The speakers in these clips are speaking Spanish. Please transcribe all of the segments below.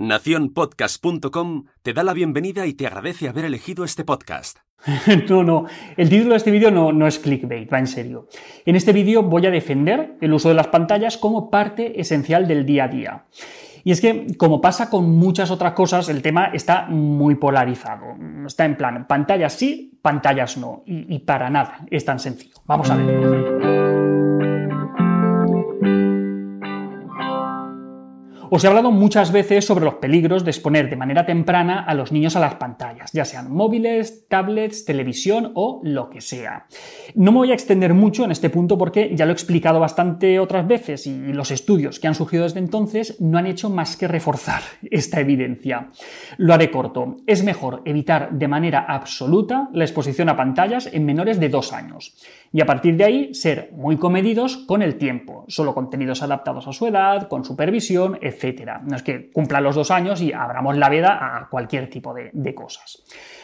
Naciónpodcast.com te da la bienvenida y te agradece haber elegido este podcast. no, no, el título de este vídeo no, no es clickbait, va en serio. En este vídeo voy a defender el uso de las pantallas como parte esencial del día a día. Y es que, como pasa con muchas otras cosas, el tema está muy polarizado. Está en plan, pantallas sí, pantallas no. Y, y para nada es tan sencillo. Vamos a ver. Os he hablado muchas veces sobre los peligros de exponer de manera temprana a los niños a las pantallas, ya sean móviles, tablets, televisión o lo que sea. No me voy a extender mucho en este punto porque ya lo he explicado bastante otras veces y los estudios que han surgido desde entonces no han hecho más que reforzar esta evidencia. Lo haré corto. Es mejor evitar de manera absoluta la exposición a pantallas en menores de dos años y a partir de ahí ser muy comedidos con el tiempo, solo contenidos adaptados a su edad, con supervisión, etc. No es que cumplan los dos años y abramos la veda a cualquier tipo de, cosas.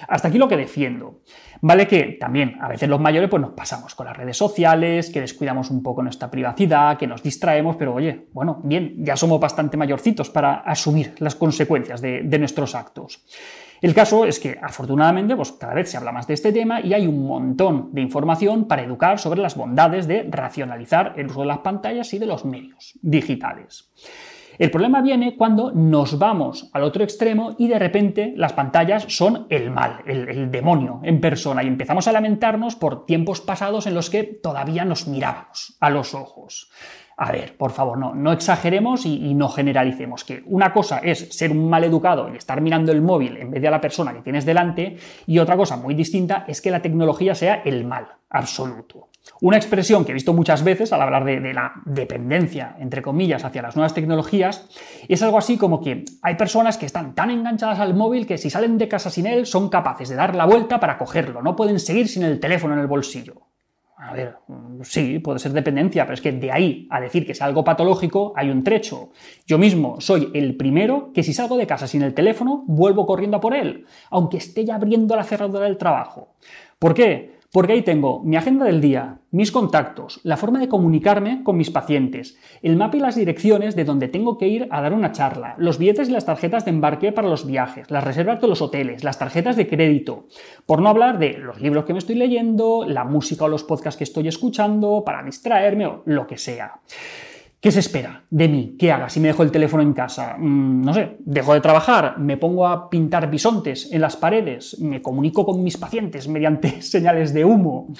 Hasta aquí lo que defiendo. Vale que también a veces los mayores pues nos pasamos con las redes sociales, que descuidamos un poco nuestra privacidad, que nos distraemos, pero oye, bueno, bien, ya somos bastante mayorcitos para asumir las consecuencias de nuestros actos. El caso es que, afortunadamente, pues cada vez se habla más de este tema y hay un montón de información para educar sobre las bondades de racionalizar el uso de las pantallas y de los medios digitales. El problema viene cuando nos vamos al otro extremo y de repente las pantallas son el mal, el, demonio en persona y empezamos a lamentarnos por tiempos pasados en los que todavía nos mirábamos a los ojos. A ver, por favor, no, no exageremos y, no generalicemos, que una cosa es ser un mal educado y estar mirando el móvil en vez de a la persona que tienes delante, y otra cosa muy distinta es que la tecnología sea el mal absoluto. Una expresión que he visto muchas veces al hablar de, la dependencia, entre comillas, hacia las nuevas tecnologías, es algo así como que hay personas que están tan enganchadas al móvil que si salen de casa sin él son capaces de dar la vuelta para cogerlo, no pueden seguir sin el teléfono en el bolsillo. A ver, sí, puede ser dependencia, pero es que de ahí a decir que es algo patológico hay un trecho. Yo mismo soy el primero que si salgo de casa sin el teléfono, vuelvo corriendo a por él, aunque esté ya abriendo la cerradura del trabajo. ¿Por qué? Porque ahí tengo mi agenda del día, mis contactos, la forma de comunicarme con mis pacientes, el mapa y las direcciones de donde tengo que ir a dar una charla, los billetes y las tarjetas de embarque para los viajes, las reservas de los hoteles, las tarjetas de crédito, por no hablar de los libros que me estoy leyendo, la música o los podcasts que estoy escuchando para distraerme o lo que sea. ¿Qué se espera de mí? ¿Qué haga si me dejo el teléfono en casa? Mm, no sé, dejo de trabajar, me pongo a pintar bisontes en las paredes, me comunico con mis pacientes mediante señales de humo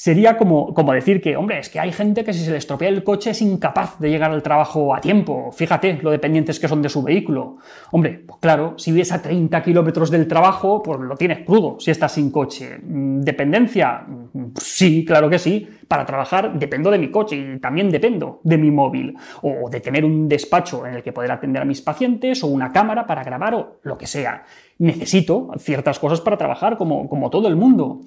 sería como, como decir que, hombre, es que hay gente que si se le estropea el coche es incapaz de llegar al trabajo a tiempo. Fíjate lo dependientes que son de su vehículo. Hombre, pues claro, si vives a 30 kilómetros del trabajo, pues lo tienes crudo si estás sin coche. Mm, ¿Dependencia? Mm, sí, claro que sí. Para trabajar dependo de mi coche y también dependo de mi móvil. O de tener un despacho en el que poder atender a mis pacientes o una cámara para grabar o lo que sea. Necesito ciertas cosas para trabajar como, como todo el mundo.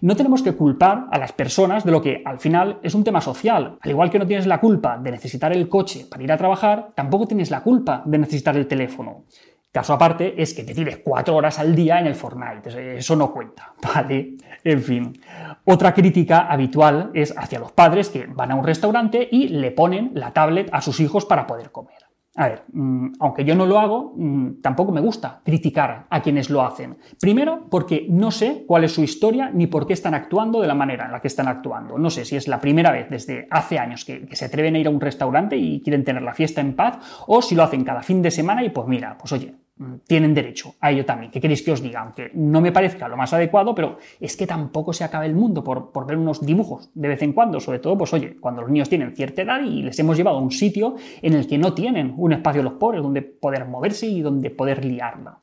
No tenemos que culpar a las personas de lo que al final es un tema social. Al igual que no tienes la culpa de necesitar el coche para ir a trabajar, tampoco tienes la culpa de necesitar el teléfono. Caso aparte es que te tires cuatro horas al día en el Fortnite. Eso no cuenta, ¿vale? En fin. Otra crítica habitual es hacia los padres que van a un restaurante y le ponen la tablet a sus hijos para poder comer. A ver, mm, aunque yo no lo hago, mm, tampoco me gusta criticar a quienes lo hacen. Primero, porque no sé cuál es su historia ni por qué están actuando de la manera en la que están actuando. No sé si es la primera vez desde hace años que, que se atreven a ir a un restaurante y quieren tener la fiesta en paz, o si lo hacen cada fin de semana y pues mira, pues oye, tienen derecho a ello también. ¿Qué queréis que os diga? Aunque no me parezca lo más adecuado, pero es que tampoco se acaba el mundo por, por, ver unos dibujos de vez en cuando. Sobre todo, pues oye, cuando los niños tienen cierta edad y les hemos llevado a un sitio en el que no tienen un espacio los pobres donde poder moverse y donde poder liarla.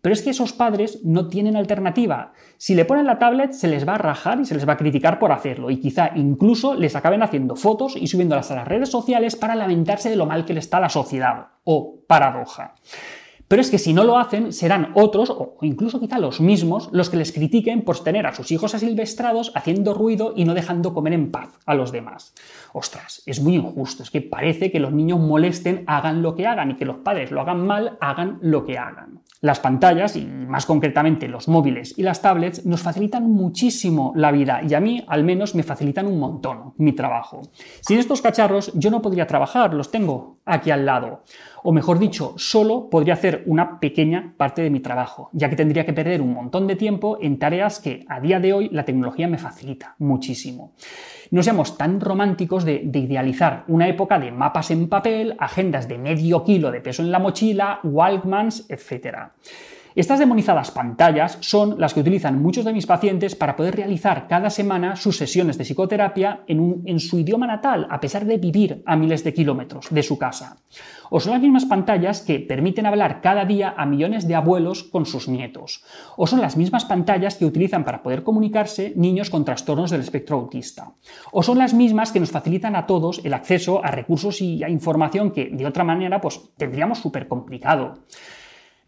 Pero es que esos padres no tienen alternativa. Si le ponen la tablet, se les va a rajar y se les va a criticar por hacerlo. Y quizá incluso les acaben haciendo fotos y subiéndolas a las redes sociales para lamentarse de lo mal que le está la sociedad. O paradoja. Pero es que si no lo hacen, serán otros, o incluso quizá los mismos, los que les critiquen por tener a sus hijos asilvestrados haciendo ruido y no dejando comer en paz a los demás. Ostras, es muy injusto, es que parece que los niños molesten, hagan lo que hagan, y que los padres lo hagan mal, hagan lo que hagan. Las pantallas, y más concretamente los móviles y las tablets, nos facilitan muchísimo la vida, y a mí al menos me facilitan un montón mi trabajo. Sin estos cacharros yo no podría trabajar, los tengo aquí al lado. O mejor dicho, solo podría hacer una pequeña parte de mi trabajo, ya que tendría que perder un montón de tiempo en tareas que a día de hoy la tecnología me facilita muchísimo. No seamos tan románticos de, de idealizar una época de mapas en papel, agendas de medio kilo de peso en la mochila, Walkmans, etc. Estas demonizadas pantallas son las que utilizan muchos de mis pacientes para poder realizar cada semana sus sesiones de psicoterapia en, su idioma natal, a pesar de vivir a miles de kilómetros de su casa. O son las mismas pantallas que permiten hablar cada día a millones de abuelos con sus nietos. O son las mismas pantallas que utilizan para poder comunicarse niños con trastornos del espectro autista. O son las mismas que nos facilitan a todos el acceso a recursos y a información que de otra manera pues tendríamos súper complicado.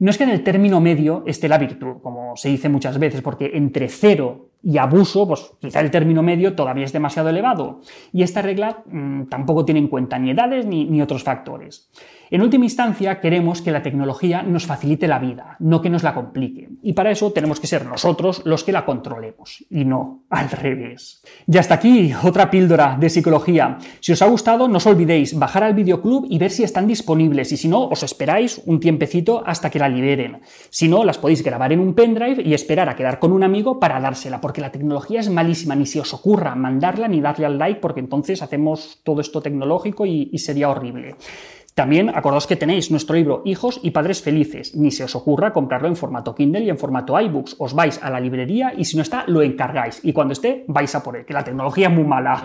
No es que en el término medio esté la virtud, como se dice muchas veces, porque entre cero y abuso, pues quizá el término medio todavía es demasiado elevado. Y esta regla mm, tampoco tiene en cuenta ni edades ni, ni otros factores. En última instancia, queremos que la tecnología nos facilite la vida, no que nos la complique. Y para eso tenemos que ser nosotros los que la controlemos, y no al revés. Y hasta aquí otra píldora de psicología. Si os ha gustado, no os olvidéis bajar al videoclub y ver si están disponibles, y si no, os esperáis un tiempecito hasta que la liberen. Si no, las podéis grabar en un pendrive y esperar a quedar con un amigo para dársela, porque la tecnología es malísima, ni si os ocurra mandarla ni darle al like, porque entonces hacemos todo esto tecnológico y sería horrible. También acordaos que tenéis nuestro libro Hijos y Padres Felices. Ni se os ocurra comprarlo en formato Kindle y en formato iBooks. Os vais a la librería y si no está, lo encargáis. Y cuando esté, vais a por él, que la tecnología es muy mala.